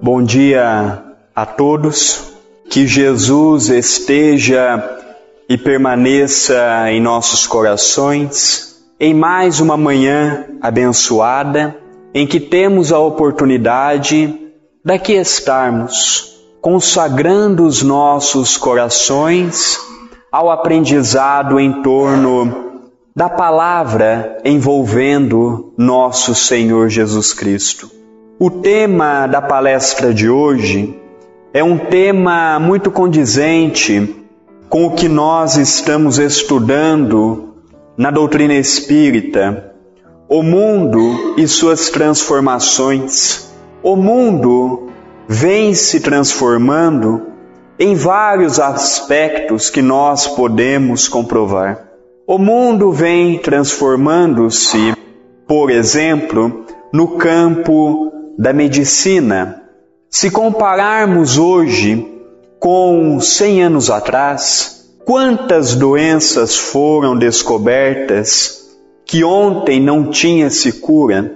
Bom dia a todos. Que Jesus esteja e permaneça em nossos corações em mais uma manhã abençoada em que temos a oportunidade daqui estarmos consagrando os nossos corações ao aprendizado em torno da palavra envolvendo nosso Senhor Jesus Cristo. O tema da palestra de hoje é um tema muito condizente com o que nós estamos estudando na doutrina espírita, o mundo e suas transformações. O mundo vem se transformando em vários aspectos que nós podemos comprovar. O mundo vem transformando-se, por exemplo, no campo da medicina. Se compararmos hoje com 100 anos atrás, quantas doenças foram descobertas que ontem não tinha se cura?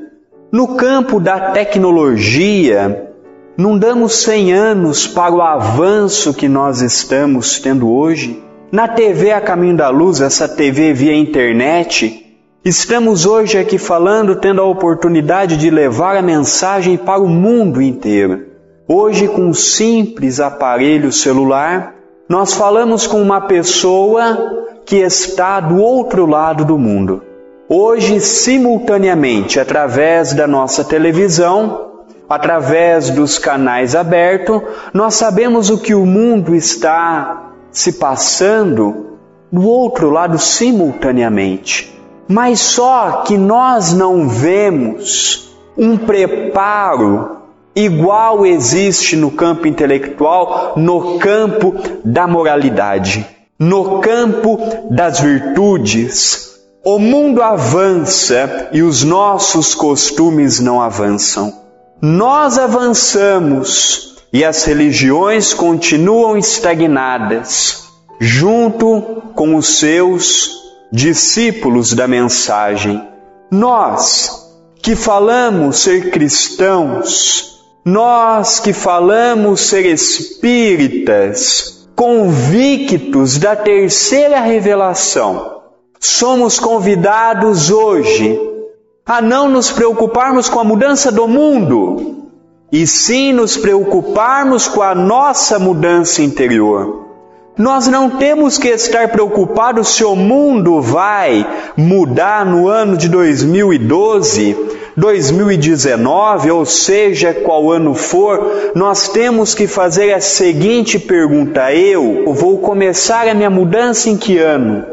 No campo da tecnologia, não damos 100 anos para o avanço que nós estamos tendo hoje. Na TV A Caminho da Luz, essa TV via internet, Estamos hoje aqui falando, tendo a oportunidade de levar a mensagem para o mundo inteiro. Hoje, com um simples aparelho celular, nós falamos com uma pessoa que está do outro lado do mundo. Hoje, simultaneamente, através da nossa televisão, através dos canais abertos, nós sabemos o que o mundo está se passando do outro lado simultaneamente mas só que nós não vemos um preparo igual existe no campo intelectual, no campo da moralidade, no campo das virtudes. O mundo avança e os nossos costumes não avançam. Nós avançamos e as religiões continuam estagnadas, junto com os seus discípulos da mensagem. Nós que falamos ser cristãos, nós que falamos ser espíritas, convictos da terceira revelação, somos convidados hoje a não nos preocuparmos com a mudança do mundo, e sim nos preocuparmos com a nossa mudança interior. Nós não temos que estar preocupados se o mundo vai mudar no ano de 2012, 2019, ou seja, qual ano for. Nós temos que fazer a seguinte pergunta: eu vou começar a minha mudança em que ano?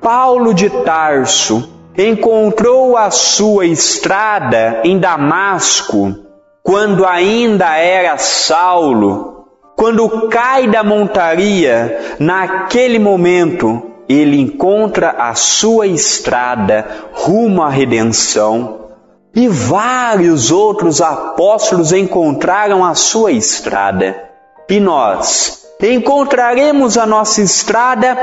Paulo de Tarso encontrou a sua estrada em Damasco quando ainda era Saulo quando cai da montaria, naquele momento, ele encontra a sua estrada rumo à redenção. E vários outros apóstolos encontraram a sua estrada. E nós encontraremos a nossa estrada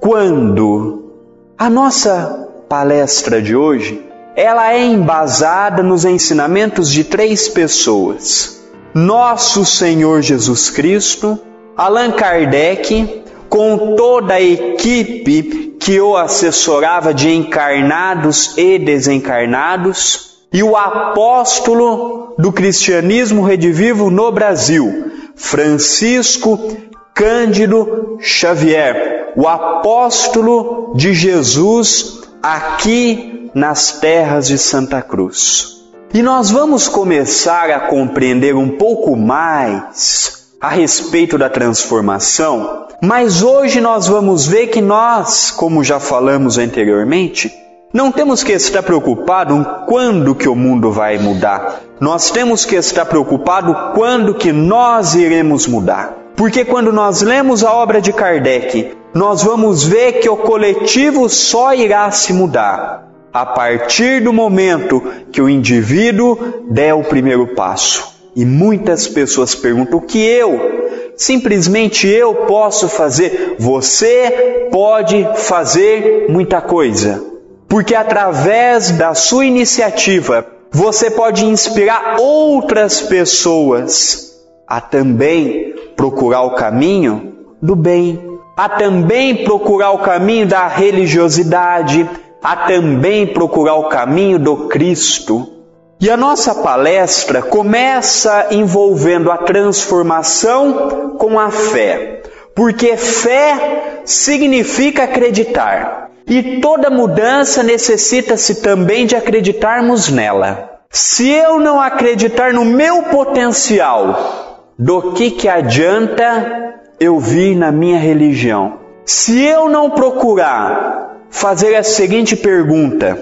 quando? A nossa palestra de hoje, ela é embasada nos ensinamentos de três pessoas nosso Senhor Jesus Cristo, Allan Kardec, com toda a equipe que o assessorava de encarnados e desencarnados, e o apóstolo do cristianismo redivivo no Brasil, Francisco Cândido Xavier, o apóstolo de Jesus aqui nas terras de Santa Cruz. E nós vamos começar a compreender um pouco mais a respeito da transformação, mas hoje nós vamos ver que nós, como já falamos anteriormente, não temos que estar preocupado quando que o mundo vai mudar. Nós temos que estar preocupado quando que nós iremos mudar. Porque quando nós lemos a obra de Kardec, nós vamos ver que o coletivo só irá se mudar a partir do momento que o indivíduo der o primeiro passo. E muitas pessoas perguntam: o que eu? Simplesmente eu posso fazer. Você pode fazer muita coisa. Porque através da sua iniciativa, você pode inspirar outras pessoas a também procurar o caminho do bem, a também procurar o caminho da religiosidade, a também procurar o caminho do Cristo. E a nossa palestra começa envolvendo a transformação com a fé, porque fé significa acreditar. E toda mudança necessita-se também de acreditarmos nela. Se eu não acreditar no meu potencial, do que que adianta eu vir na minha religião? Se eu não procurar fazer a seguinte pergunta: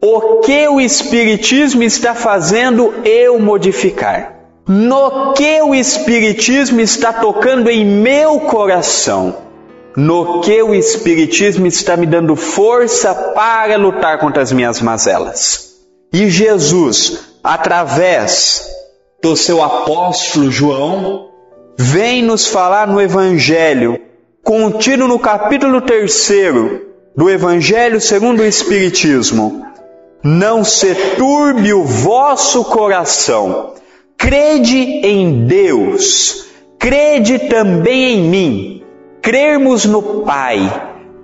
o que o Espiritismo está fazendo eu modificar? No que o Espiritismo está tocando em meu coração? no que o Espiritismo está me dando força para lutar contra as minhas mazelas. E Jesus, através do seu apóstolo João, vem nos falar no Evangelho, contido no capítulo 3 do Evangelho segundo o Espiritismo. Não se turbe o vosso coração, crede em Deus, crede também em mim crermos no Pai,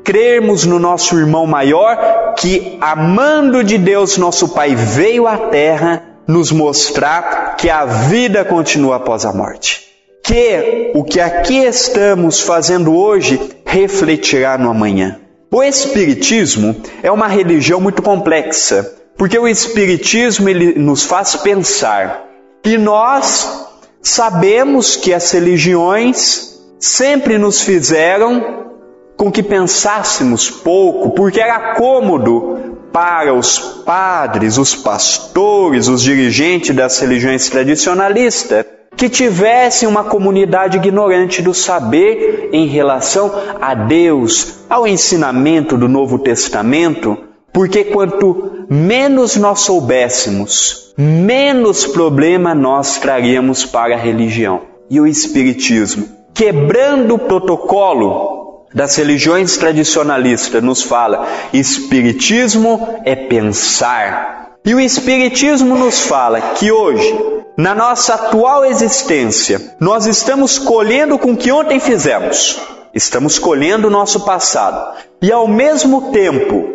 crermos no nosso irmão maior, que amando de Deus, nosso Pai, veio à Terra nos mostrar que a vida continua após a morte. Que o que aqui estamos fazendo hoje refletirá no amanhã. O Espiritismo é uma religião muito complexa, porque o Espiritismo ele nos faz pensar. E nós sabemos que as religiões sempre nos fizeram com que pensássemos pouco, porque era cômodo para os padres, os pastores, os dirigentes das religiões tradicionalistas que tivessem uma comunidade ignorante do saber em relação a Deus, ao ensinamento do Novo Testamento, porque quanto menos nós soubéssemos, menos problema nós traríamos para a religião. E o Espiritismo quebrando o protocolo das religiões tradicionalistas, nos fala: Espiritismo é pensar. E o Espiritismo nos fala que hoje, na nossa atual existência, nós estamos colhendo com o que ontem fizemos. Estamos colhendo o nosso passado. E ao mesmo tempo,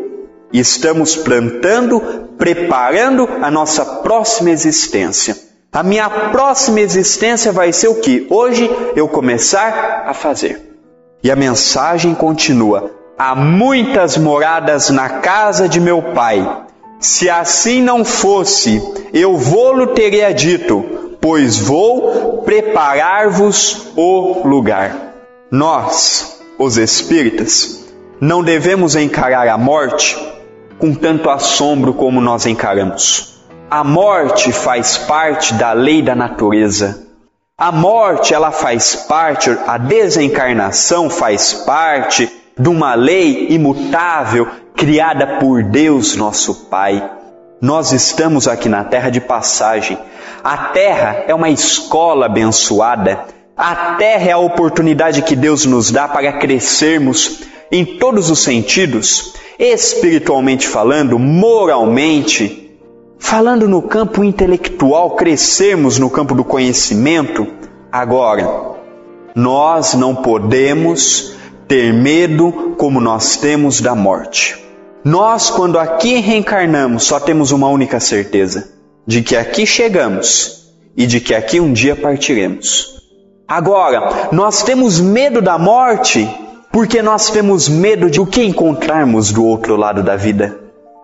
estamos plantando, preparando a nossa próxima existência. A minha próxima existência vai ser o que hoje eu começar a fazer. E a mensagem continua: há muitas moradas na casa de meu pai. Se assim não fosse, eu vou-lo teria dito, pois vou preparar-vos o lugar. Nós, os espíritas, não devemos encarar a morte com tanto assombro como nós encaramos. A morte faz parte da lei da natureza. A morte, ela faz parte, a desencarnação faz parte de uma lei imutável criada por Deus, nosso Pai. Nós estamos aqui na terra de passagem. A terra é uma escola abençoada. A terra é a oportunidade que Deus nos dá para crescermos em todos os sentidos, espiritualmente falando, moralmente, Falando no campo intelectual, crescermos no campo do conhecimento, agora, nós não podemos ter medo como nós temos da morte. Nós, quando aqui reencarnamos, só temos uma única certeza: de que aqui chegamos e de que aqui um dia partiremos. Agora, nós temos medo da morte porque nós temos medo de o que encontrarmos do outro lado da vida.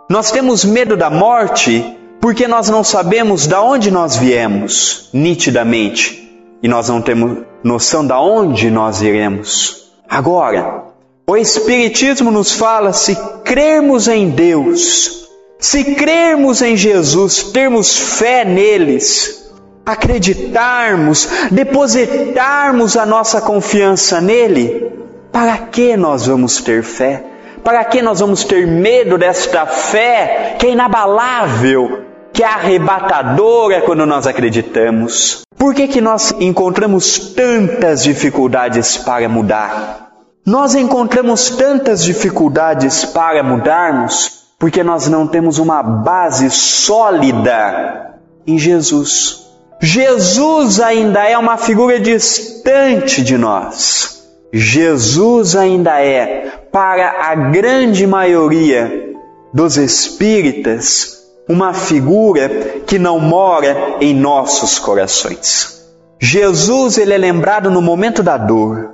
Nós temos medo da morte porque nós não sabemos de onde nós viemos nitidamente e nós não temos noção de onde nós iremos. Agora, o Espiritismo nos fala se crermos em Deus, se crermos em Jesus, termos fé neles, acreditarmos, depositarmos a nossa confiança nele, para que nós vamos ter fé? Para que nós vamos ter medo desta fé que é inabalável, que é arrebatadora quando nós acreditamos. Por que, que nós encontramos tantas dificuldades para mudar? Nós encontramos tantas dificuldades para mudarmos porque nós não temos uma base sólida em Jesus. Jesus ainda é uma figura distante de nós. Jesus ainda é, para a grande maioria dos espíritas, uma figura que não mora em nossos corações. Jesus ele é lembrado no momento da dor.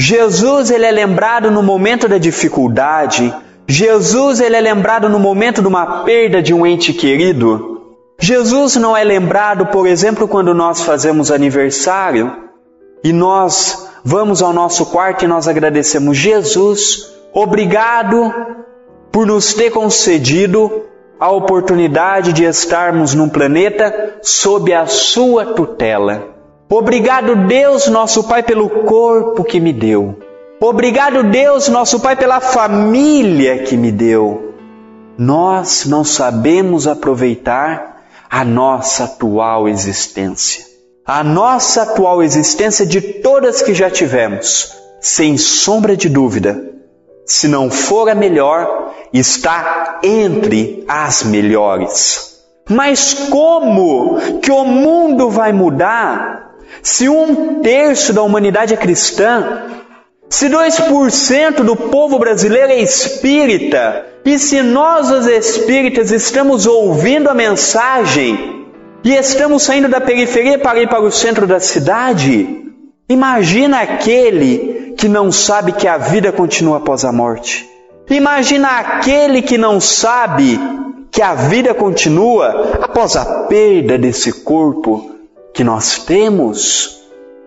Jesus ele é lembrado no momento da dificuldade. Jesus ele é lembrado no momento de uma perda de um ente querido. Jesus não é lembrado, por exemplo, quando nós fazemos aniversário e nós vamos ao nosso quarto e nós agradecemos Jesus, obrigado por nos ter concedido a oportunidade de estarmos num planeta sob a sua tutela. Obrigado, Deus, nosso Pai, pelo corpo que me deu. Obrigado, Deus, nosso Pai, pela família que me deu. Nós não sabemos aproveitar a nossa atual existência. A nossa atual existência de todas que já tivemos, sem sombra de dúvida, se não for a melhor, está entre as melhores. Mas como que o mundo vai mudar se um terço da humanidade é cristã? Se 2% do povo brasileiro é espírita, e se nós, os espíritas, estamos ouvindo a mensagem e estamos saindo da periferia para ir para o centro da cidade, imagina aquele que não sabe que a vida continua após a morte. Imagina aquele que não sabe que a vida continua após a perda desse corpo que nós temos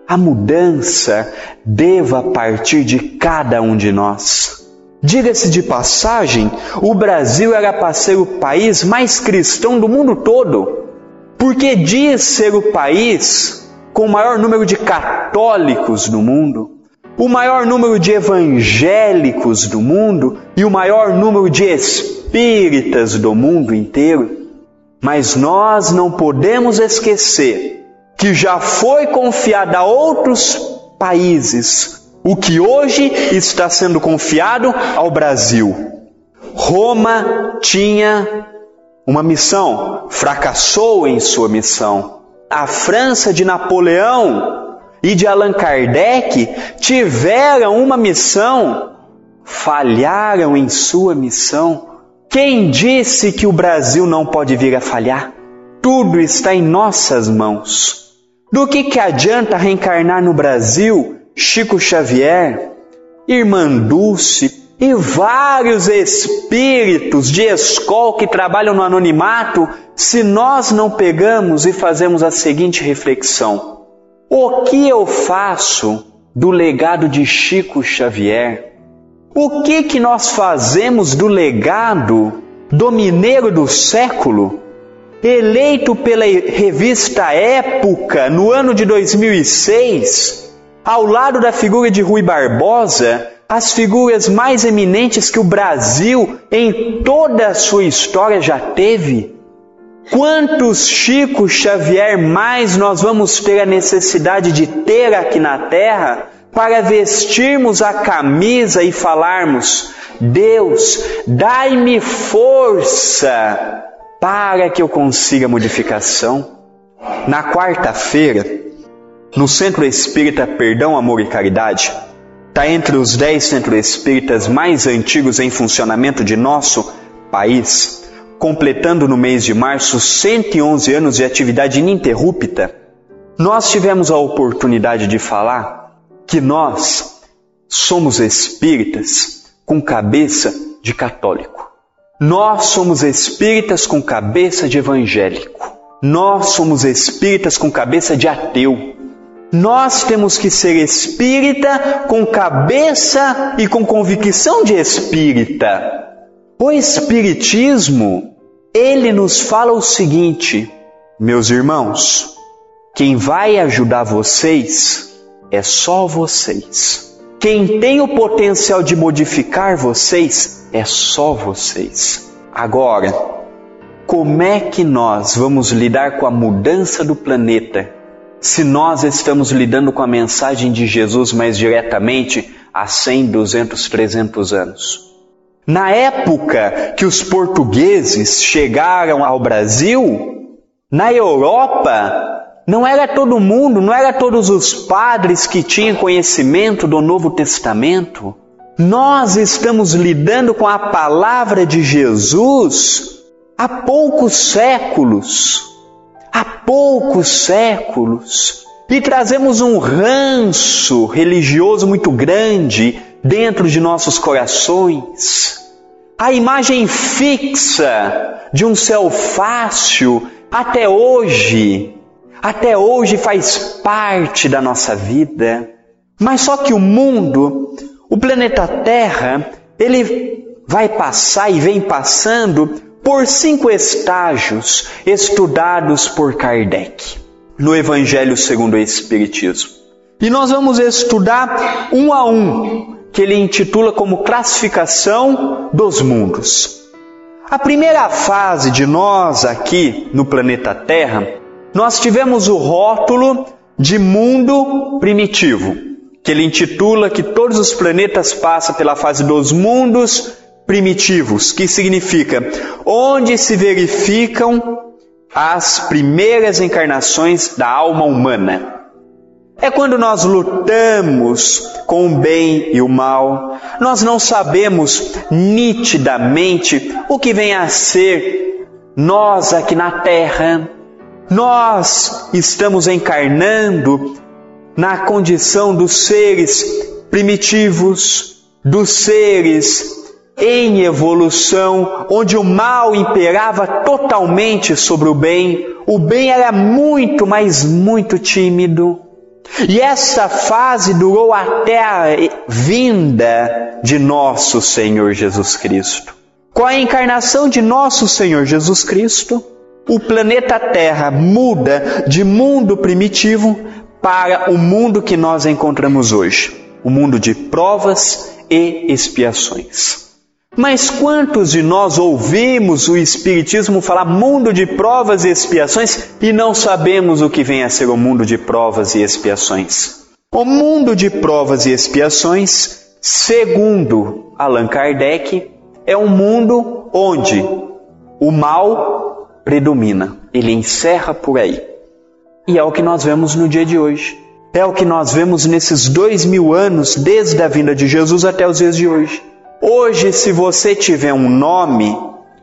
a mudança deva partir de cada um de nós. Diga-se de passagem, o Brasil era para ser o país mais cristão do mundo todo, porque diz ser o país com o maior número de católicos no mundo, o maior número de evangélicos do mundo e o maior número de espíritas do mundo inteiro. Mas nós não podemos esquecer que já foi confiado a outros países, o que hoje está sendo confiado ao Brasil. Roma tinha uma missão, fracassou em sua missão. A França de Napoleão e de Allan Kardec tiveram uma missão, falharam em sua missão. Quem disse que o Brasil não pode vir a falhar? Tudo está em nossas mãos. Do que, que adianta reencarnar no Brasil Chico Xavier, Irmã Dulce e vários espíritos de escola que trabalham no anonimato se nós não pegamos e fazemos a seguinte reflexão: O que eu faço do legado de Chico Xavier? O que que nós fazemos do legado do mineiro do século? Eleito pela revista Época no ano de 2006, ao lado da figura de Rui Barbosa, as figuras mais eminentes que o Brasil em toda a sua história já teve. Quantos Chico Xavier mais nós vamos ter a necessidade de ter aqui na terra para vestirmos a camisa e falarmos: Deus, dai-me força para que eu consiga modificação. Na quarta-feira, no Centro Espírita Perdão, Amor e Caridade, está entre os dez centros espíritas mais antigos em funcionamento de nosso país, completando no mês de março 111 anos de atividade ininterrupta. Nós tivemos a oportunidade de falar que nós somos espíritas com cabeça de católico. Nós somos espíritas com cabeça de evangélico. Nós somos espíritas com cabeça de ateu. Nós temos que ser espírita com cabeça e com convicção de espírita. O espiritismo, ele nos fala o seguinte: meus irmãos, quem vai ajudar vocês é só vocês. Quem tem o potencial de modificar vocês é só vocês. Agora, como é que nós vamos lidar com a mudança do planeta se nós estamos lidando com a mensagem de Jesus mais diretamente há 100, 200, 300 anos? Na época que os portugueses chegaram ao Brasil, na Europa, não era todo mundo, não era todos os padres que tinham conhecimento do Novo Testamento. Nós estamos lidando com a palavra de Jesus há poucos séculos. Há poucos séculos. E trazemos um ranço religioso muito grande dentro de nossos corações. A imagem fixa de um céu fácil até hoje, até hoje faz parte da nossa vida. Mas só que o mundo, o planeta Terra, ele vai passar e vem passando por cinco estágios estudados por Kardec no Evangelho segundo o Espiritismo. E nós vamos estudar um a um que ele intitula como classificação dos mundos. A primeira fase de nós aqui no planeta Terra, nós tivemos o rótulo de mundo primitivo, que ele intitula que todos os planetas passam pela fase dos mundos primitivos, que significa onde se verificam as primeiras encarnações da alma humana. É quando nós lutamos com o bem e o mal, nós não sabemos nitidamente o que vem a ser nós aqui na Terra. Nós estamos encarnando na condição dos seres primitivos, dos seres em evolução, onde o mal imperava totalmente sobre o bem, o bem era muito, mas muito tímido. E essa fase durou até a vinda de nosso Senhor Jesus Cristo. Com a encarnação de nosso Senhor Jesus Cristo, o planeta Terra muda de mundo primitivo para o mundo que nós encontramos hoje o mundo de provas e expiações. Mas quantos de nós ouvimos o Espiritismo falar mundo de provas e expiações e não sabemos o que vem a ser o mundo de provas e expiações? O mundo de provas e expiações, segundo Allan Kardec, é um mundo onde o mal predomina, ele encerra por aí. E é o que nós vemos no dia de hoje. É o que nós vemos nesses dois mil anos, desde a vinda de Jesus até os dias de hoje. Hoje, se você tiver um nome,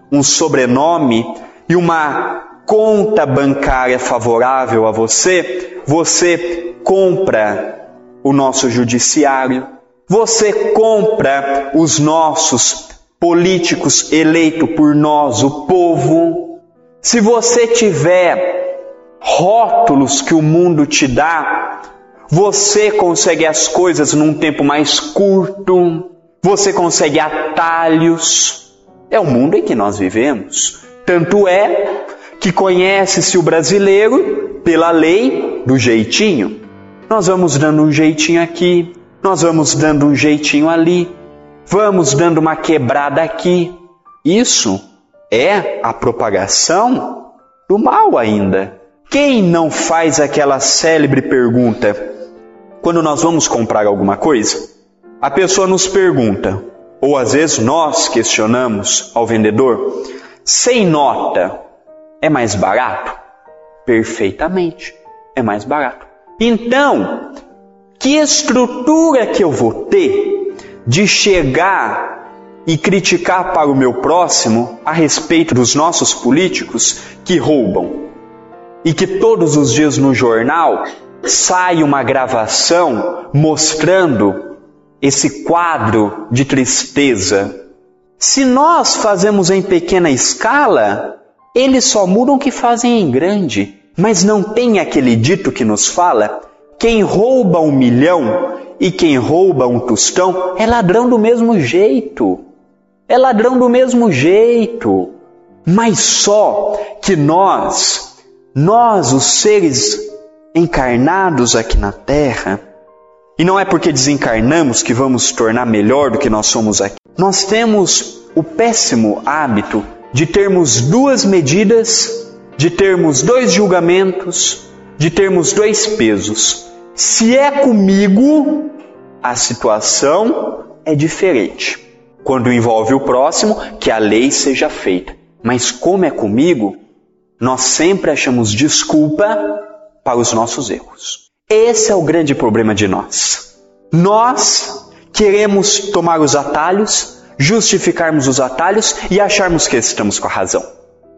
um sobrenome e uma conta bancária favorável a você, você compra o nosso judiciário, você compra os nossos políticos eleitos por nós, o povo. Se você tiver rótulos que o mundo te dá, você consegue as coisas num tempo mais curto você consegue atalhos. É o mundo em que nós vivemos. Tanto é que conhece-se o brasileiro pela lei do jeitinho. Nós vamos dando um jeitinho aqui, nós vamos dando um jeitinho ali, vamos dando uma quebrada aqui. Isso é a propagação do mal ainda. Quem não faz aquela célebre pergunta quando nós vamos comprar alguma coisa? A pessoa nos pergunta, ou às vezes nós questionamos ao vendedor: sem nota é mais barato? Perfeitamente, é mais barato. Então, que estrutura que eu vou ter de chegar e criticar para o meu próximo a respeito dos nossos políticos que roubam? E que todos os dias no jornal sai uma gravação mostrando esse quadro de tristeza. Se nós fazemos em pequena escala, eles só mudam o que fazem em grande. Mas não tem aquele dito que nos fala: quem rouba um milhão e quem rouba um tostão é ladrão do mesmo jeito. É ladrão do mesmo jeito. Mas só que nós, nós, os seres encarnados aqui na Terra, e não é porque desencarnamos que vamos tornar melhor do que nós somos aqui. Nós temos o péssimo hábito de termos duas medidas, de termos dois julgamentos, de termos dois pesos. Se é comigo, a situação é diferente. quando envolve o próximo, que a lei seja feita. Mas como é comigo, nós sempre achamos desculpa para os nossos erros. Esse é o grande problema de nós. Nós queremos tomar os atalhos, justificarmos os atalhos e acharmos que estamos com a razão.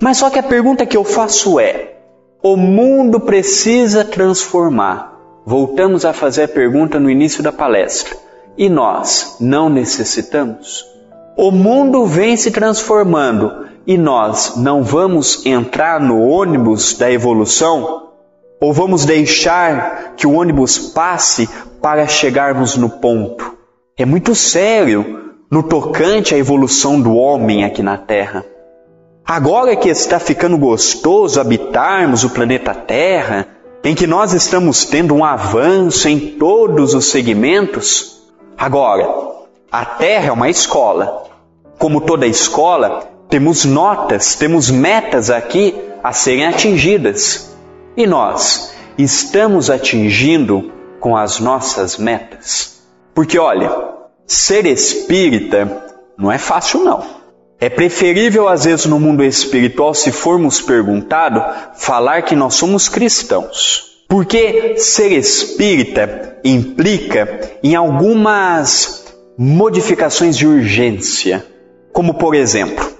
Mas só que a pergunta que eu faço é: o mundo precisa transformar. Voltamos a fazer a pergunta no início da palestra. E nós não necessitamos? O mundo vem se transformando e nós não vamos entrar no ônibus da evolução? Ou vamos deixar que o ônibus passe para chegarmos no ponto? É muito sério no tocante à evolução do homem aqui na Terra. Agora que está ficando gostoso habitarmos o planeta Terra, em que nós estamos tendo um avanço em todos os segmentos, agora, a Terra é uma escola. Como toda escola, temos notas, temos metas aqui a serem atingidas. E nós estamos atingindo com as nossas metas? Porque olha, ser espírita não é fácil não. É preferível, às vezes, no mundo espiritual, se formos perguntado, falar que nós somos cristãos. Porque ser espírita implica em algumas modificações de urgência. Como, por exemplo,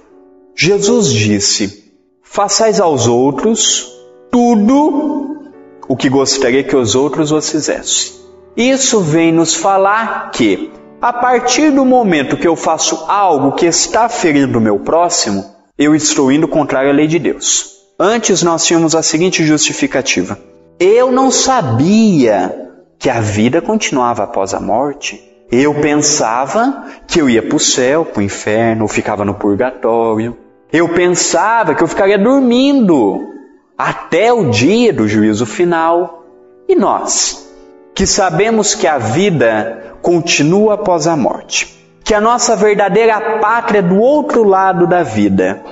Jesus disse: Façais aos outros tudo o que gostaria que os outros vos fizessem. Isso vem nos falar que a partir do momento que eu faço algo que está ferindo o meu próximo, eu estou indo contrário à lei de Deus. Antes nós tínhamos a seguinte justificativa: eu não sabia que a vida continuava após a morte. Eu pensava que eu ia para o céu, para o inferno, ou ficava no purgatório. Eu pensava que eu ficaria dormindo até o dia do juízo final. E nós, que sabemos que a vida continua após a morte, que a nossa verdadeira pátria é do outro lado da vida.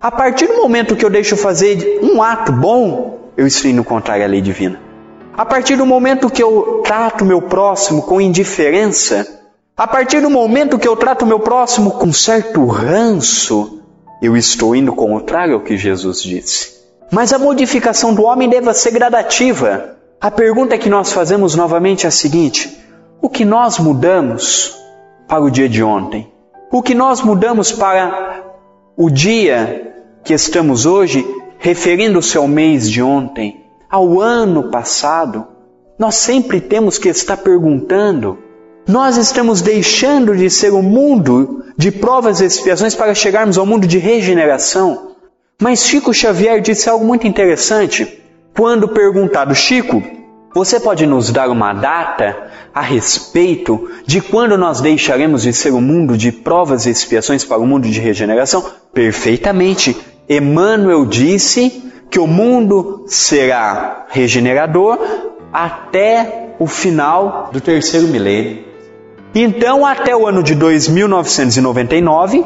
A partir do momento que eu deixo fazer um ato bom, eu estou indo contrário à lei divina. A partir do momento que eu trato meu próximo com indiferença, a partir do momento que eu trato meu próximo com certo ranço, eu estou indo contrário ao que Jesus disse. Mas a modificação do homem deve ser gradativa. A pergunta que nós fazemos novamente é a seguinte: o que nós mudamos para o dia de ontem? O que nós mudamos para o dia que estamos hoje, referindo-se ao mês de ontem, ao ano passado? Nós sempre temos que estar perguntando. Nós estamos deixando de ser o mundo de provas e expiações para chegarmos ao mundo de regeneração. Mas Chico Xavier disse algo muito interessante quando perguntado, Chico, você pode nos dar uma data a respeito de quando nós deixaremos de ser o mundo de provas e expiações para o mundo de regeneração? Perfeitamente. Emmanuel disse que o mundo será regenerador até o final do terceiro milênio. Então, até o ano de 2999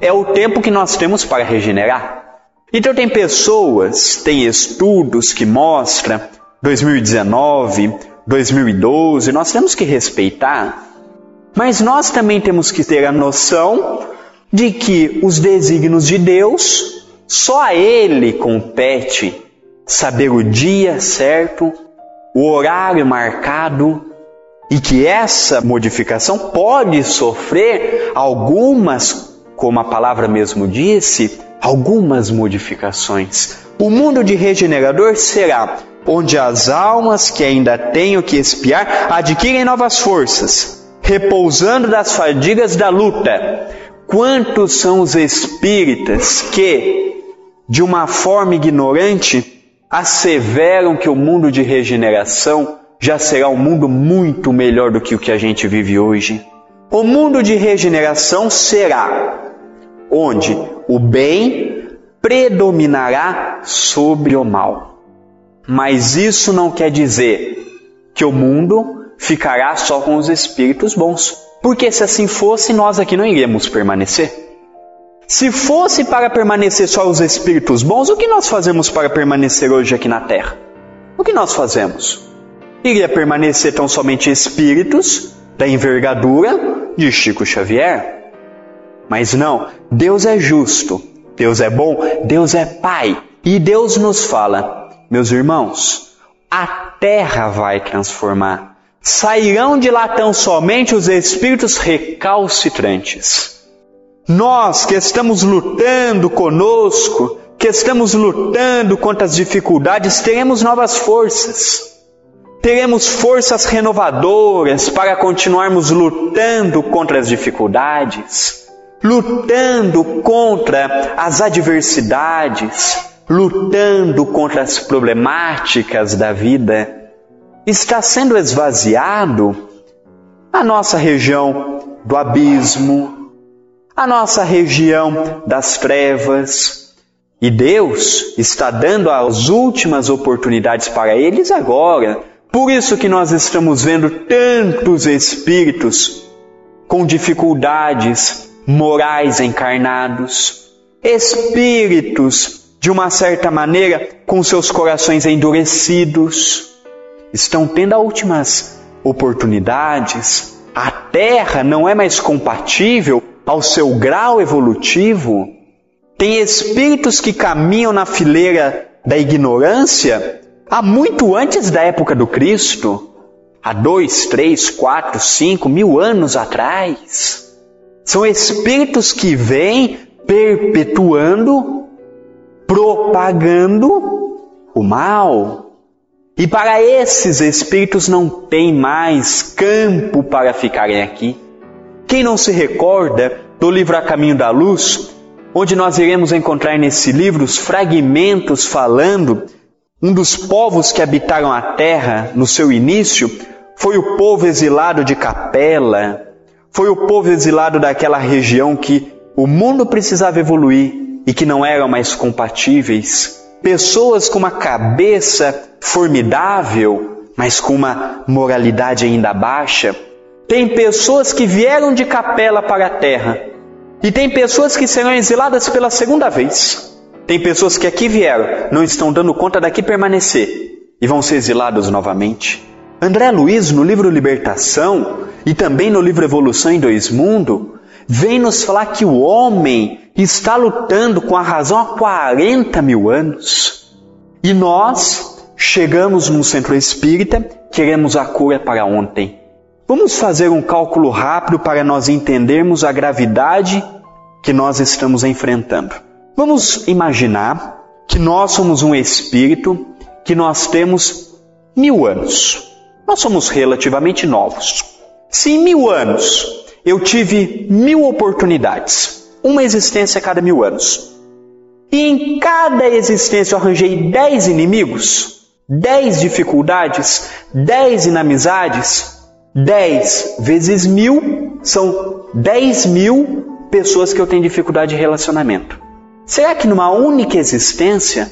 é o tempo que nós temos para regenerar. Então, tem pessoas, tem estudos que mostram 2019, 2012, nós temos que respeitar, mas nós também temos que ter a noção de que os desígnios de Deus, só a Ele compete saber o dia certo, o horário marcado, e que essa modificação pode sofrer algumas, como a palavra mesmo disse, algumas modificações. O mundo de regenerador será onde as almas que ainda têm o que espiar adquirem novas forças, repousando das fadigas da luta. Quantos são os espíritas que, de uma forma ignorante, asseveram que o mundo de regeneração já será um mundo muito melhor do que o que a gente vive hoje? O mundo de regeneração será onde o bem predominará sobre o mal. Mas isso não quer dizer que o mundo ficará só com os espíritos bons. Porque se assim fosse, nós aqui não iríamos permanecer. Se fosse para permanecer só os espíritos bons, o que nós fazemos para permanecer hoje aqui na Terra? O que nós fazemos? Iria permanecer tão somente espíritos da envergadura de Chico Xavier. Mas não, Deus é justo, Deus é bom, Deus é Pai. E Deus nos fala, meus irmãos, a terra vai transformar. Sairão de lá tão somente os espíritos recalcitrantes. Nós que estamos lutando conosco, que estamos lutando contra as dificuldades, teremos novas forças. Teremos forças renovadoras para continuarmos lutando contra as dificuldades, lutando contra as adversidades, lutando contra as problemáticas da vida. Está sendo esvaziado a nossa região do abismo, a nossa região das trevas, e Deus está dando as últimas oportunidades para eles agora. Por isso que nós estamos vendo tantos espíritos com dificuldades morais encarnados, espíritos de uma certa maneira com seus corações endurecidos, estão tendo as últimas oportunidades. A Terra não é mais compatível ao seu grau evolutivo tem espíritos que caminham na fileira da ignorância há muito antes da época do Cristo, há dois, três, quatro, cinco mil anos atrás. São espíritos que vêm perpetuando, propagando o mal. E para esses espíritos não tem mais campo para ficarem aqui. Quem não se recorda do livro A Caminho da Luz, onde nós iremos encontrar nesse livro os fragmentos falando um dos povos que habitaram a terra no seu início foi o povo exilado de Capela, foi o povo exilado daquela região que o mundo precisava evoluir e que não eram mais compatíveis. Pessoas com uma cabeça formidável, mas com uma moralidade ainda baixa. Tem pessoas que vieram de Capela para a terra e tem pessoas que serão exiladas pela segunda vez. Tem pessoas que aqui vieram, não estão dando conta daqui permanecer e vão ser exilados novamente. André Luiz, no livro Libertação e também no livro Evolução em Dois Mundos, vem nos falar que o homem está lutando com a razão há 40 mil anos. E nós chegamos num centro espírita, queremos a cura para ontem. Vamos fazer um cálculo rápido para nós entendermos a gravidade que nós estamos enfrentando. Vamos imaginar que nós somos um espírito que nós temos mil anos. Nós somos relativamente novos. Se em mil anos eu tive mil oportunidades, uma existência a cada mil anos, e em cada existência eu arranjei dez inimigos, dez dificuldades, dez inamizades, 10 vezes mil são 10 mil pessoas que eu tenho dificuldade de relacionamento. Será que numa única existência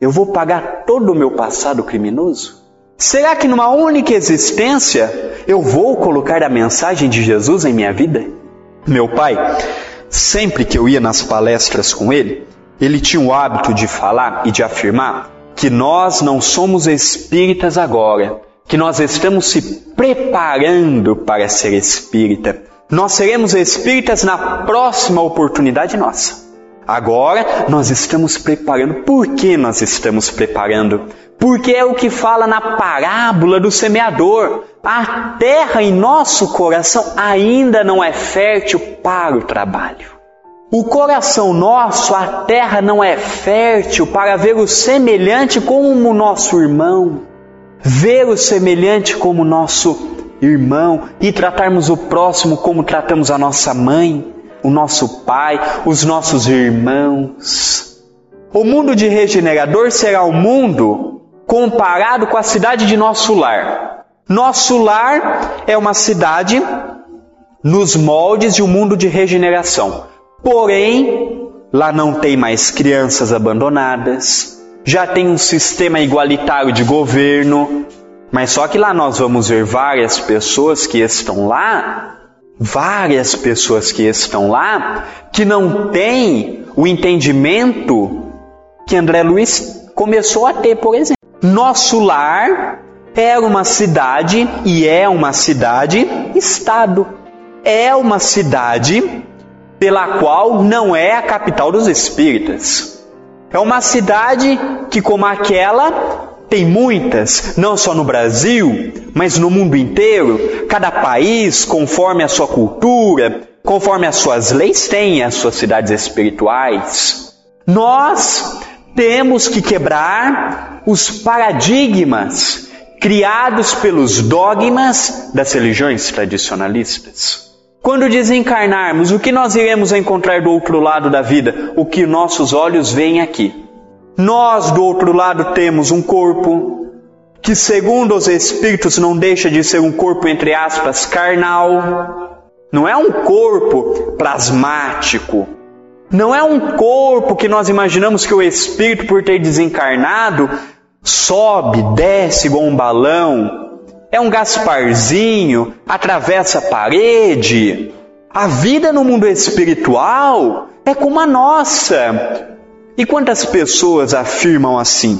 eu vou pagar todo o meu passado criminoso? Será que numa única existência eu vou colocar a mensagem de Jesus em minha vida? Meu pai, sempre que eu ia nas palestras com ele, ele tinha o hábito de falar e de afirmar que nós não somos espíritas agora, que nós estamos se preparando para ser espírita. Nós seremos espíritas na próxima oportunidade nossa. Agora nós estamos preparando. Por que nós estamos preparando? Porque é o que fala na parábola do semeador. A terra em nosso coração ainda não é fértil para o trabalho. O coração nosso, a terra não é fértil para ver o semelhante como nosso irmão ver o semelhante como nosso irmão e tratarmos o próximo como tratamos a nossa mãe, o nosso pai, os nossos irmãos. O mundo de regenerador será o mundo comparado com a cidade de nosso lar. Nosso lar é uma cidade nos moldes de um mundo de regeneração. Porém, lá não tem mais crianças abandonadas, já tem um sistema igualitário de governo, mas só que lá nós vamos ver várias pessoas que estão lá, várias pessoas que estão lá, que não têm o entendimento que André Luiz começou a ter, por exemplo. Nosso lar era uma cidade e é uma cidade estado. É uma cidade pela qual não é a capital dos espíritas. É uma cidade que, como aquela, tem muitas, não só no Brasil, mas no mundo inteiro. Cada país, conforme a sua cultura, conforme as suas leis, tem as suas cidades espirituais. Nós temos que quebrar os paradigmas criados pelos dogmas das religiões tradicionalistas. Quando desencarnarmos, o que nós iremos encontrar do outro lado da vida? O que nossos olhos veem aqui. Nós, do outro lado, temos um corpo que, segundo os Espíritos, não deixa de ser um corpo, entre aspas, carnal. Não é um corpo plasmático. Não é um corpo que nós imaginamos que o Espírito, por ter desencarnado, sobe, desce igual um balão. É um Gasparzinho, atravessa a parede. A vida no mundo espiritual é como a nossa. E quantas pessoas afirmam assim?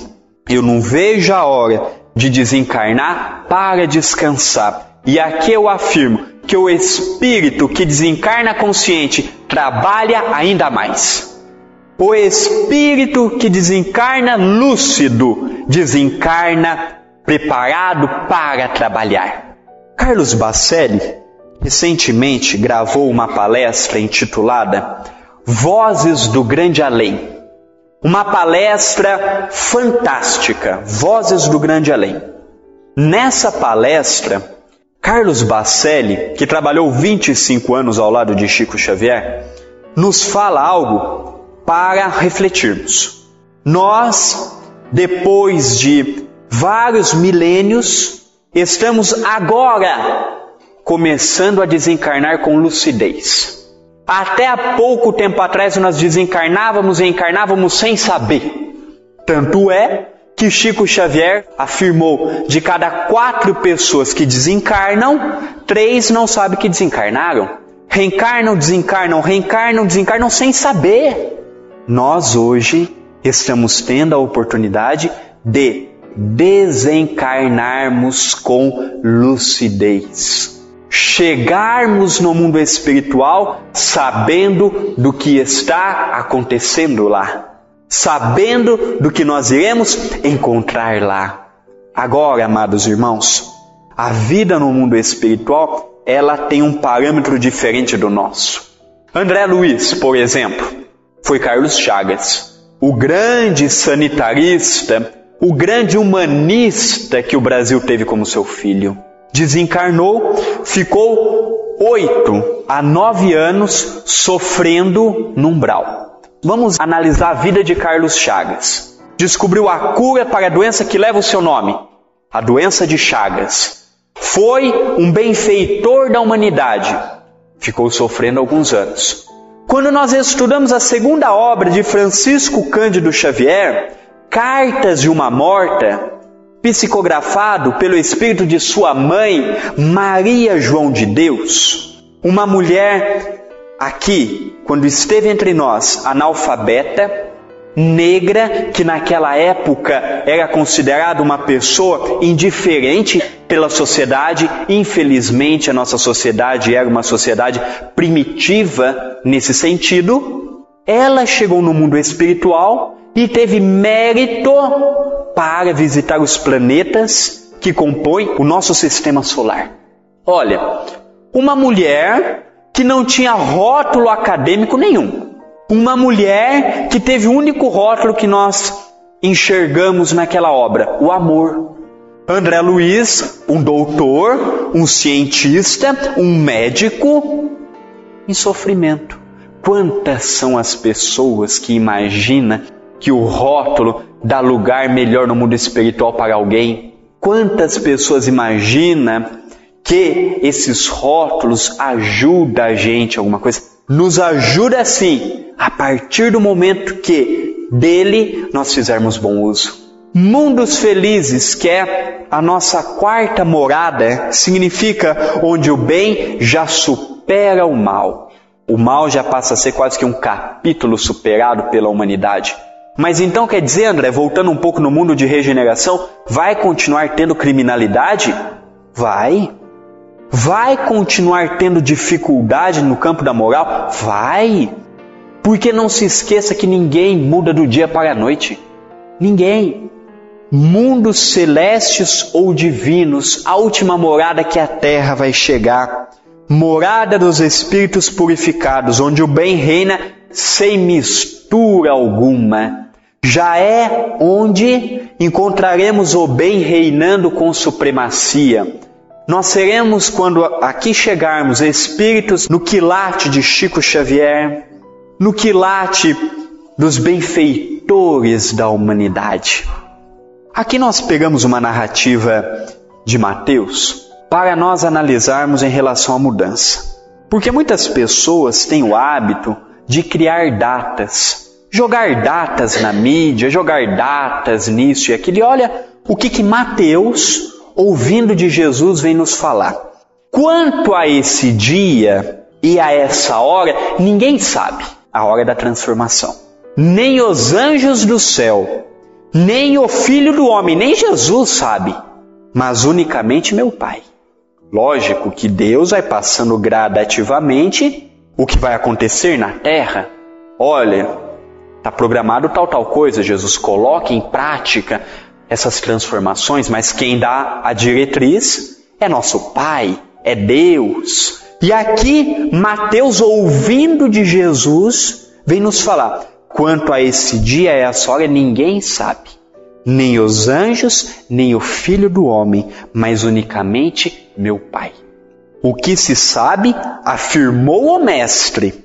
Eu não vejo a hora de desencarnar para descansar. E aqui eu afirmo que o espírito que desencarna consciente trabalha ainda mais. O espírito que desencarna lúcido desencarna preparado para trabalhar. Carlos Bacelli recentemente gravou uma palestra intitulada Vozes do Grande Além uma palestra fantástica, Vozes do Grande Além. Nessa palestra, Carlos Bacelli, que trabalhou 25 anos ao lado de Chico Xavier, nos fala algo para refletirmos. Nós, depois de vários milênios, estamos agora começando a desencarnar com lucidez. Até há pouco tempo atrás nós desencarnávamos e encarnávamos sem saber. Tanto é que Chico Xavier afirmou: de cada quatro pessoas que desencarnam, três não sabem que desencarnaram. Reencarnam, desencarnam, reencarnam, desencarnam sem saber. Nós hoje estamos tendo a oportunidade de desencarnarmos com lucidez chegarmos no mundo espiritual sabendo do que está acontecendo lá, sabendo do que nós iremos encontrar lá. Agora, amados irmãos, a vida no mundo espiritual, ela tem um parâmetro diferente do nosso. André Luiz, por exemplo, foi Carlos Chagas, o grande sanitarista, o grande humanista que o Brasil teve como seu filho desencarnou, ficou oito a nove anos sofrendo no umbral. Vamos analisar a vida de Carlos Chagas. Descobriu a cura para a doença que leva o seu nome, a doença de Chagas. Foi um benfeitor da humanidade. Ficou sofrendo alguns anos. Quando nós estudamos a segunda obra de Francisco Cândido Xavier, Cartas de uma Morta, psicografado pelo espírito de sua mãe, Maria João de Deus, uma mulher aqui, quando esteve entre nós, analfabeta, negra, que naquela época era considerada uma pessoa indiferente pela sociedade. Infelizmente, a nossa sociedade era uma sociedade primitiva nesse sentido. Ela chegou no mundo espiritual e teve mérito para visitar os planetas que compõem o nosso sistema solar. Olha, uma mulher que não tinha rótulo acadêmico nenhum. Uma mulher que teve o único rótulo que nós enxergamos naquela obra, o amor. André Luiz, um doutor, um cientista, um médico em sofrimento. Quantas são as pessoas que imagina que o rótulo dá lugar melhor no mundo espiritual para alguém? Quantas pessoas imaginam que esses rótulos ajudam a gente alguma coisa? Nos ajuda sim, a partir do momento que dele nós fizermos bom uso. Mundos felizes, que é a nossa quarta morada, significa onde o bem já supera o mal. O mal já passa a ser quase que um capítulo superado pela humanidade. Mas então quer dizer, André, voltando um pouco no mundo de regeneração, vai continuar tendo criminalidade? Vai. Vai continuar tendo dificuldade no campo da moral? Vai! Porque não se esqueça que ninguém muda do dia para a noite. Ninguém. Mundos celestes ou divinos, a última morada que a terra vai chegar. Morada dos espíritos purificados, onde o bem reina sem mistura alguma. Já é onde encontraremos o bem reinando com supremacia. Nós seremos, quando aqui chegarmos, espíritos no quilate de Chico Xavier, no quilate dos benfeitores da humanidade. Aqui nós pegamos uma narrativa de Mateus para nós analisarmos em relação à mudança. Porque muitas pessoas têm o hábito de criar datas, jogar datas na mídia, jogar datas nisso e aquilo. E olha o que, que Mateus, ouvindo de Jesus, vem nos falar. Quanto a esse dia e a essa hora, ninguém sabe a hora da transformação. Nem os anjos do céu, nem o filho do homem, nem Jesus sabe, mas unicamente meu Pai. Lógico que Deus vai passando gradativamente o que vai acontecer na terra. Olha, está programado tal tal coisa, Jesus coloque em prática essas transformações, mas quem dá a diretriz é nosso Pai, é Deus. E aqui, Mateus, ouvindo de Jesus, vem nos falar: quanto a esse dia e essa hora, ninguém sabe, nem os anjos, nem o filho do homem, mas unicamente meu Pai. O que se sabe, afirmou o Mestre,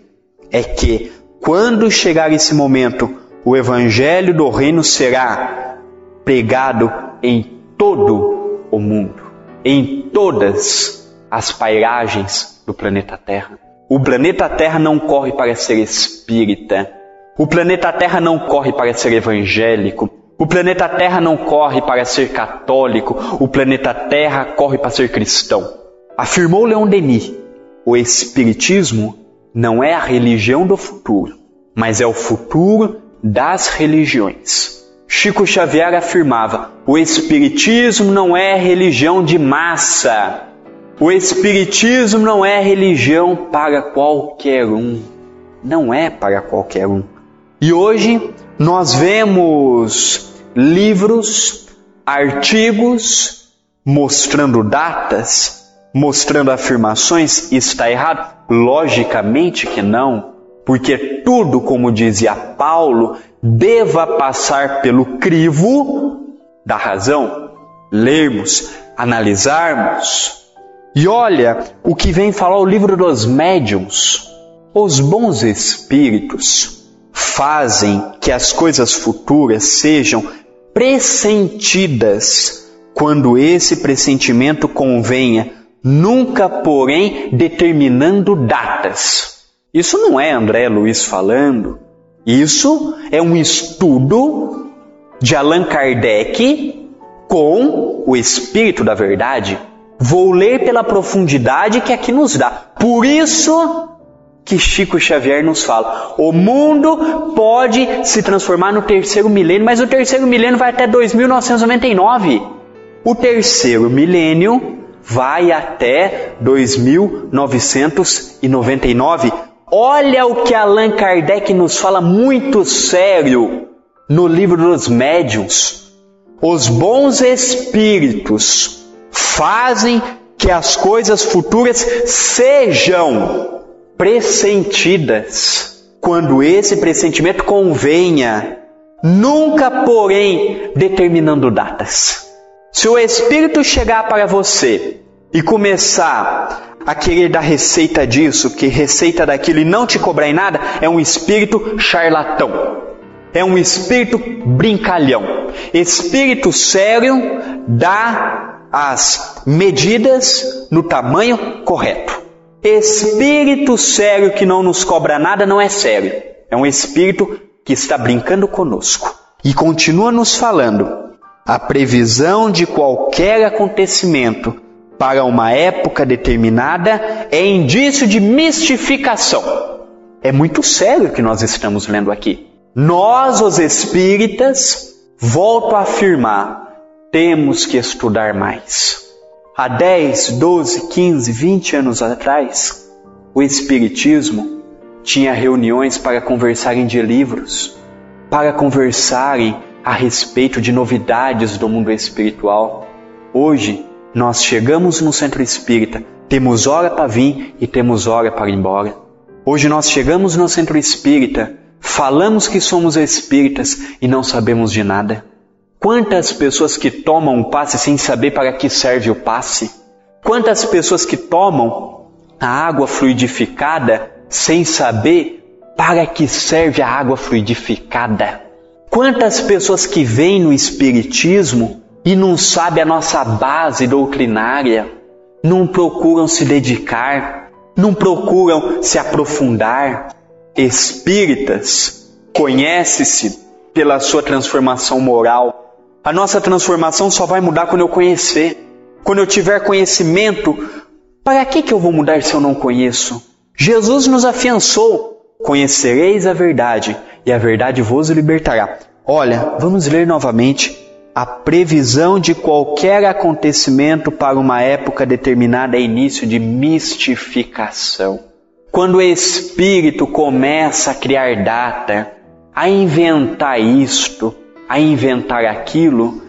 é que quando chegar esse momento, o Evangelho do Reino será pregado em todo o mundo, em todas as pairagens do planeta Terra. O planeta Terra não corre para ser espírita. O planeta Terra não corre para ser evangélico. O planeta Terra não corre para ser católico. O planeta Terra corre para ser cristão. Afirmou Leon Denis: o Espiritismo não é a religião do futuro, mas é o futuro das religiões. Chico Xavier afirmava: o Espiritismo não é religião de massa, o Espiritismo não é religião para qualquer um. Não é para qualquer um. E hoje nós vemos livros, artigos mostrando datas, mostrando afirmações. Está errado? Logicamente que não, porque tudo, como dizia Paulo, deva passar pelo crivo da razão. Lermos, analisarmos, e olha o que vem falar o livro dos médiuns. Os bons espíritos fazem que as coisas futuras sejam pressentidas quando esse pressentimento convenha, nunca, porém, determinando datas. Isso não é André Luiz falando. Isso é um estudo de Allan Kardec com o Espírito da Verdade. Vou ler pela profundidade que aqui nos dá. Por isso que Chico Xavier nos fala: o mundo pode se transformar no terceiro milênio, mas o terceiro milênio vai até 2999. O terceiro milênio vai até 2999. Olha o que Allan Kardec nos fala muito sério no livro dos médiuns. Os bons espíritos fazem que as coisas futuras sejam pressentidas quando esse pressentimento convenha, nunca, porém, determinando datas. Se o Espírito chegar para você e começar a querer dar receita disso, que receita daquilo e não te cobrar em nada, é um espírito charlatão. É um espírito brincalhão. Espírito sério dá as medidas no tamanho correto. Espírito sério que não nos cobra nada não é sério. É um espírito que está brincando conosco. E continua nos falando: a previsão de qualquer acontecimento para uma época determinada é indício de mistificação. É muito sério o que nós estamos lendo aqui. Nós, os espíritas, volto a afirmar, temos que estudar mais. Há 10, 12, 15, 20 anos atrás, o Espiritismo tinha reuniões para conversarem de livros, para conversarem a respeito de novidades do mundo espiritual. Hoje, nós chegamos no centro espírita, temos hora para vir e temos hora para ir embora. Hoje nós chegamos no centro espírita, falamos que somos espíritas e não sabemos de nada. Quantas pessoas que tomam o passe sem saber para que serve o passe? Quantas pessoas que tomam a água fluidificada sem saber para que serve a água fluidificada? Quantas pessoas que vêm no Espiritismo e não sabem a nossa base doutrinária, não procuram se dedicar, não procuram se aprofundar? Espíritas, conhece-se pela sua transformação moral a nossa transformação só vai mudar quando eu conhecer. Quando eu tiver conhecimento, para que, que eu vou mudar se eu não conheço? Jesus nos afiançou: conhecereis a verdade, e a verdade vos libertará. Olha, vamos ler novamente. A previsão de qualquer acontecimento para uma época determinada é início de mistificação. Quando o espírito começa a criar data, a inventar isto, a inventar aquilo,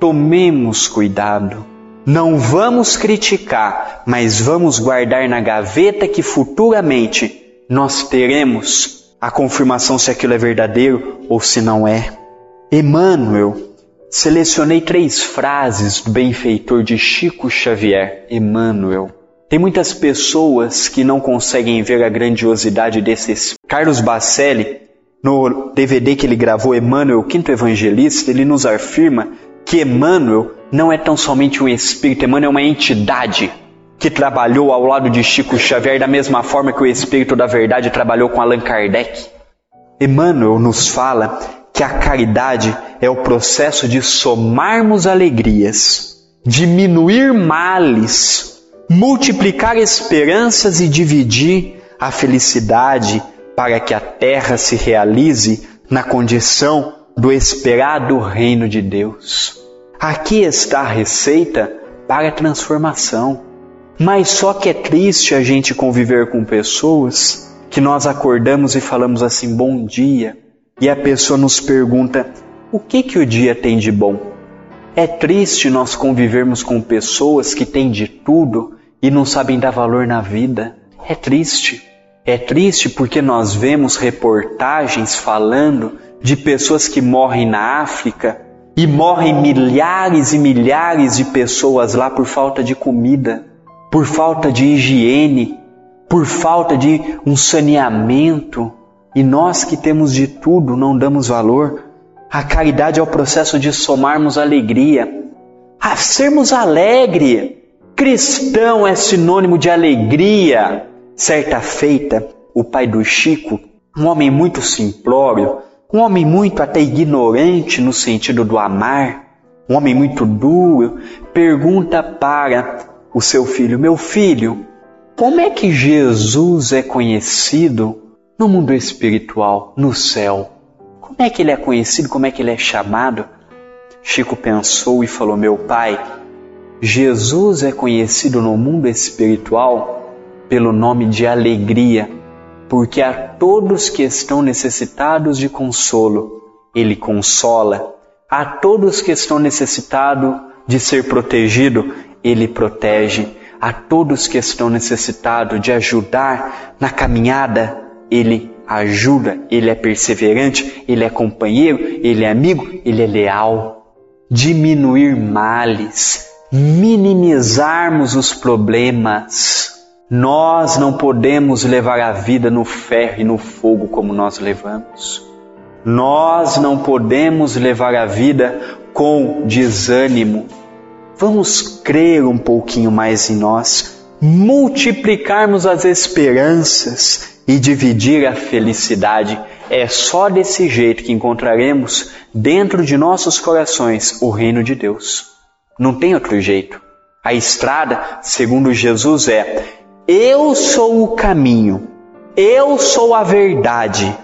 tomemos cuidado. Não vamos criticar, mas vamos guardar na gaveta que futuramente nós teremos a confirmação se aquilo é verdadeiro ou se não é. Emmanuel, selecionei três frases do benfeitor de Chico Xavier, Emmanuel. Tem muitas pessoas que não conseguem ver a grandiosidade desses. Carlos Bacelli no DVD que ele gravou, Emmanuel, quinto evangelista, ele nos afirma que Emmanuel não é tão somente um espírito, Emmanuel é uma entidade que trabalhou ao lado de Chico Xavier da mesma forma que o Espírito da Verdade trabalhou com Allan Kardec. Emmanuel nos fala que a caridade é o processo de somarmos alegrias, diminuir males, multiplicar esperanças e dividir a felicidade para que a terra se realize na condição do esperado reino de Deus. Aqui está a receita para a transformação. Mas só que é triste a gente conviver com pessoas que nós acordamos e falamos assim bom dia e a pessoa nos pergunta o que que o dia tem de bom. É triste nós convivermos com pessoas que têm de tudo e não sabem dar valor na vida. É triste. É triste porque nós vemos reportagens falando de pessoas que morrem na África e morrem milhares e milhares de pessoas lá por falta de comida, por falta de higiene, por falta de um saneamento. E nós que temos de tudo não damos valor. A caridade é o processo de somarmos alegria, a sermos alegre. Cristão é sinônimo de alegria. Certa feita, o pai do Chico, um homem muito simplório, um homem muito até ignorante no sentido do amar, um homem muito duro, pergunta para o seu filho: Meu filho, como é que Jesus é conhecido no mundo espiritual, no céu? Como é que ele é conhecido? Como é que ele é chamado? Chico pensou e falou: Meu pai, Jesus é conhecido no mundo espiritual pelo nome de alegria, porque a todos que estão necessitados de consolo, Ele consola. A todos que estão necessitados de ser protegido, Ele protege. A todos que estão necessitados de ajudar na caminhada, Ele ajuda. Ele é perseverante, Ele é companheiro, Ele é amigo, Ele é leal. Diminuir males, minimizarmos os problemas nós não podemos levar a vida no ferro e no fogo como nós levamos. Nós não podemos levar a vida com desânimo. Vamos crer um pouquinho mais em nós, multiplicarmos as esperanças e dividir a felicidade. É só desse jeito que encontraremos dentro de nossos corações o reino de Deus. Não tem outro jeito. A estrada, segundo Jesus, é eu sou o caminho, eu sou a verdade.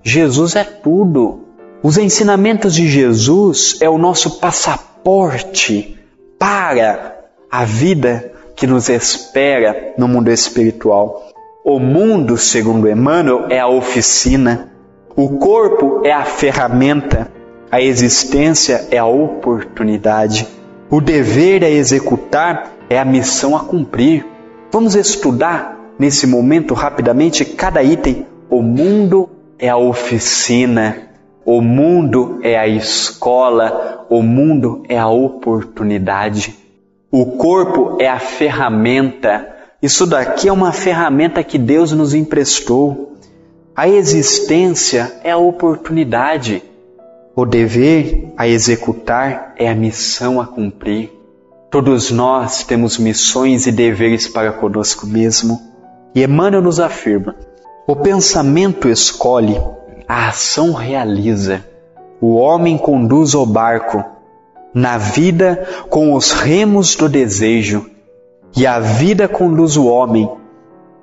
Jesus é tudo. Os ensinamentos de Jesus é o nosso passaporte para a vida que nos espera no mundo espiritual. O mundo, segundo Emmanuel, é a oficina, o corpo é a ferramenta, a existência é a oportunidade, o dever a executar é a missão a cumprir. Vamos estudar nesse momento rapidamente cada item. O mundo é a oficina, o mundo é a escola, o mundo é a oportunidade. O corpo é a ferramenta. Isso daqui é uma ferramenta que Deus nos emprestou. A existência é a oportunidade. O dever a executar é a missão a cumprir. Todos nós temos missões e deveres para conosco mesmo. E Emmanuel nos afirma: o pensamento escolhe, a ação realiza. O homem conduz o barco na vida com os remos do desejo, e a vida conduz o homem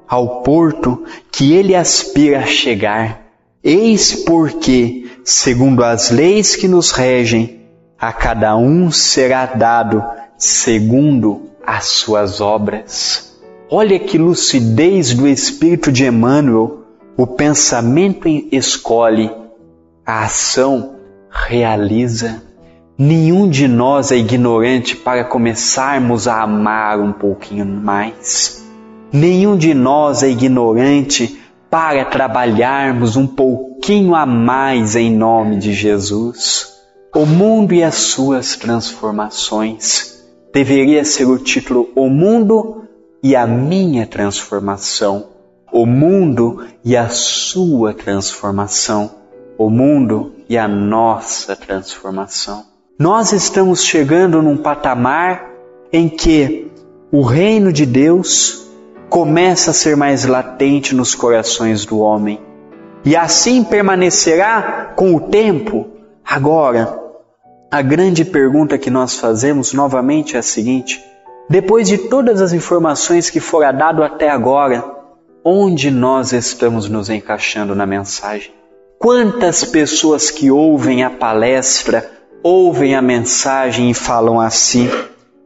ao porto que ele aspira a chegar. Eis porque, segundo as leis que nos regem, a cada um será dado segundo as suas obras. Olha que lucidez do espírito de Emmanuel. O pensamento escolhe, a ação realiza. Nenhum de nós é ignorante para começarmos a amar um pouquinho mais. Nenhum de nós é ignorante para trabalharmos um pouquinho a mais em nome de Jesus. O mundo e as suas transformações deveria ser o título O Mundo e a Minha Transformação. O mundo e a sua transformação. O mundo e a nossa transformação. Nós estamos chegando num patamar em que o reino de Deus começa a ser mais latente nos corações do homem. E assim permanecerá com o tempo. Agora, a grande pergunta que nós fazemos novamente é a seguinte: depois de todas as informações que fora dado até agora, onde nós estamos nos encaixando na mensagem? Quantas pessoas que ouvem a palestra, ouvem a mensagem e falam assim: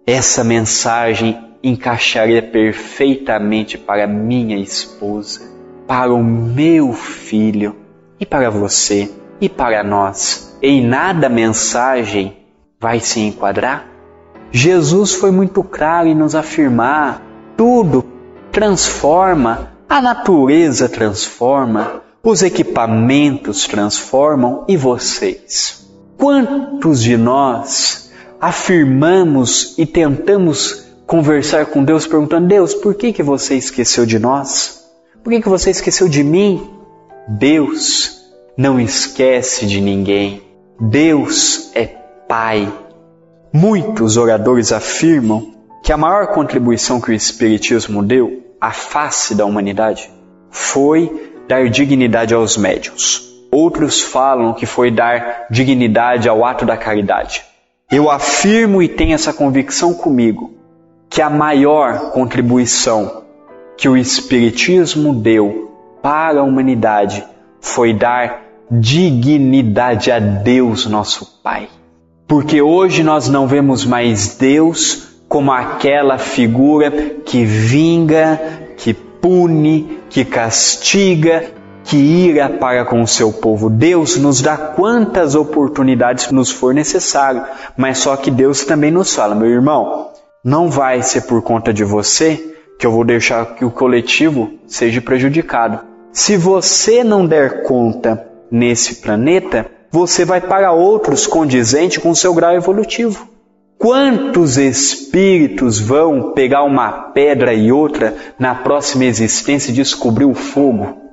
essa mensagem encaixaria perfeitamente para minha esposa, para o meu filho e para você e para nós? em nada a mensagem vai se enquadrar? Jesus foi muito claro em nos afirmar: tudo transforma, a natureza transforma, os equipamentos transformam e vocês? Quantos de nós afirmamos e tentamos conversar com Deus perguntando: Deus, por que, que você esqueceu de nós? Por que, que você esqueceu de mim? Deus não esquece de ninguém. Deus é Pai. Muitos oradores afirmam que a maior contribuição que o Espiritismo deu à face da humanidade foi dar dignidade aos médios. Outros falam que foi dar dignidade ao ato da caridade. Eu afirmo e tenho essa convicção comigo que a maior contribuição que o Espiritismo deu para a humanidade foi dar dignidade a Deus, nosso Pai. Porque hoje nós não vemos mais Deus como aquela figura que vinga, que pune, que castiga, que ira para com o seu povo. Deus nos dá quantas oportunidades nos for necessário, mas só que Deus também nos fala, meu irmão, não vai ser por conta de você que eu vou deixar que o coletivo seja prejudicado. Se você não der conta nesse planeta, você vai para outros condizente com o seu grau evolutivo. Quantos espíritos vão pegar uma pedra e outra na próxima existência e descobrir o fogo?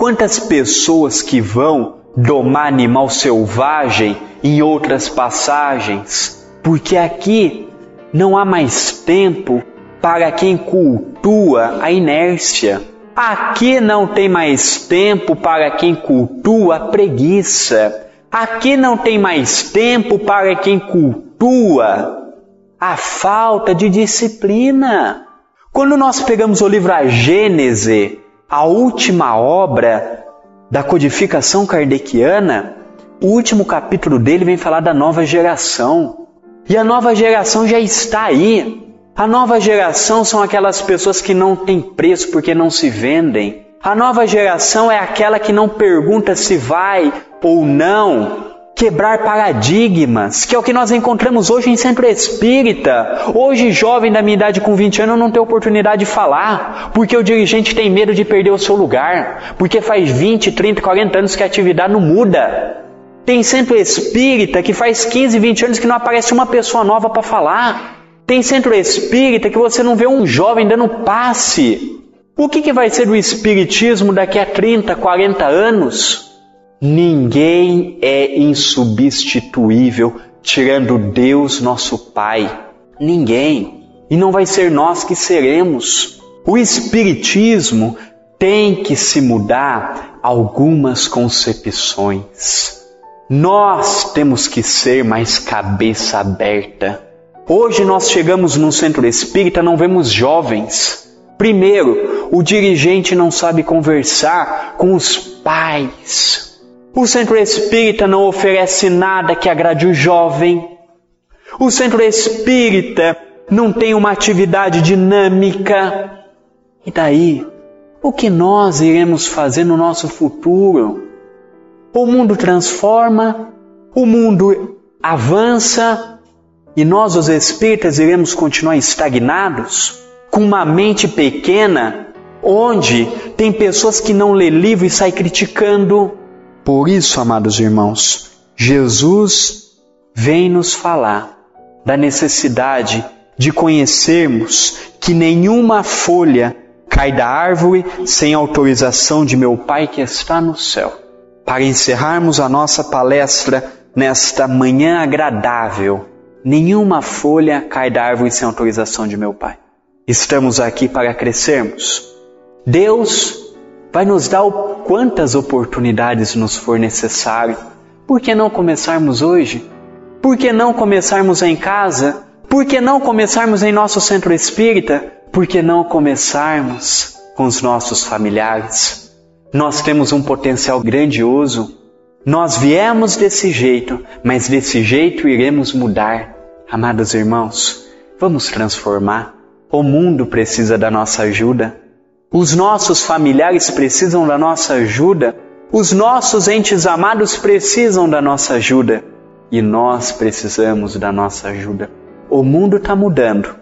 Quantas pessoas que vão domar animal selvagem em outras passagens? Porque aqui não há mais tempo para quem cultua a inércia. Aqui não tem mais tempo para quem cultua a preguiça. Aqui não tem mais tempo para quem cultua a falta de disciplina. Quando nós pegamos o livro A Gênese, a última obra da codificação kardeciana, o último capítulo dele vem falar da nova geração. E a nova geração já está aí. A nova geração são aquelas pessoas que não têm preço porque não se vendem. A nova geração é aquela que não pergunta se vai ou não quebrar paradigmas, que é o que nós encontramos hoje em centro espírita. Hoje, jovem da minha idade com 20 anos não tem oportunidade de falar, porque o dirigente tem medo de perder o seu lugar, porque faz 20, 30, 40 anos que a atividade não muda. Tem centro espírita que faz 15, 20 anos que não aparece uma pessoa nova para falar. Tem centro espírita que você não vê um jovem dando passe. O que, que vai ser do espiritismo daqui a 30, 40 anos? Ninguém é insubstituível tirando Deus, nosso Pai. Ninguém. E não vai ser nós que seremos. O Espiritismo tem que se mudar algumas concepções. Nós temos que ser mais cabeça aberta. Hoje nós chegamos num centro espírita, não vemos jovens. Primeiro, o dirigente não sabe conversar com os pais. O centro espírita não oferece nada que agrade o jovem. O centro espírita não tem uma atividade dinâmica. E daí, o que nós iremos fazer no nosso futuro? O mundo transforma, o mundo avança e nós, os espíritas, iremos continuar estagnados com uma mente pequena, onde tem pessoas que não lê livro e saem criticando por isso, amados irmãos, Jesus vem nos falar da necessidade de conhecermos que nenhuma folha cai da árvore sem autorização de meu Pai que está no céu. Para encerrarmos a nossa palestra nesta manhã agradável, nenhuma folha cai da árvore sem autorização de meu Pai. Estamos aqui para crescermos. Deus vai nos dar quantas oportunidades nos for necessário. Por que não começarmos hoje? Por que não começarmos em casa? Por que não começarmos em nosso centro espírita? Por que não começarmos com os nossos familiares? Nós temos um potencial grandioso. Nós viemos desse jeito, mas desse jeito iremos mudar. Amados irmãos, vamos transformar. O mundo precisa da nossa ajuda. Os nossos familiares precisam da nossa ajuda, os nossos entes amados precisam da nossa ajuda e nós precisamos da nossa ajuda. O mundo está mudando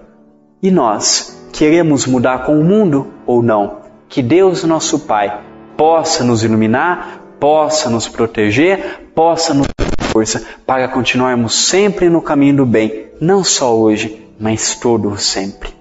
e nós queremos mudar com o mundo ou não? Que Deus, nosso Pai, possa nos iluminar, possa nos proteger, possa nos dar força para continuarmos sempre no caminho do bem, não só hoje, mas todo sempre.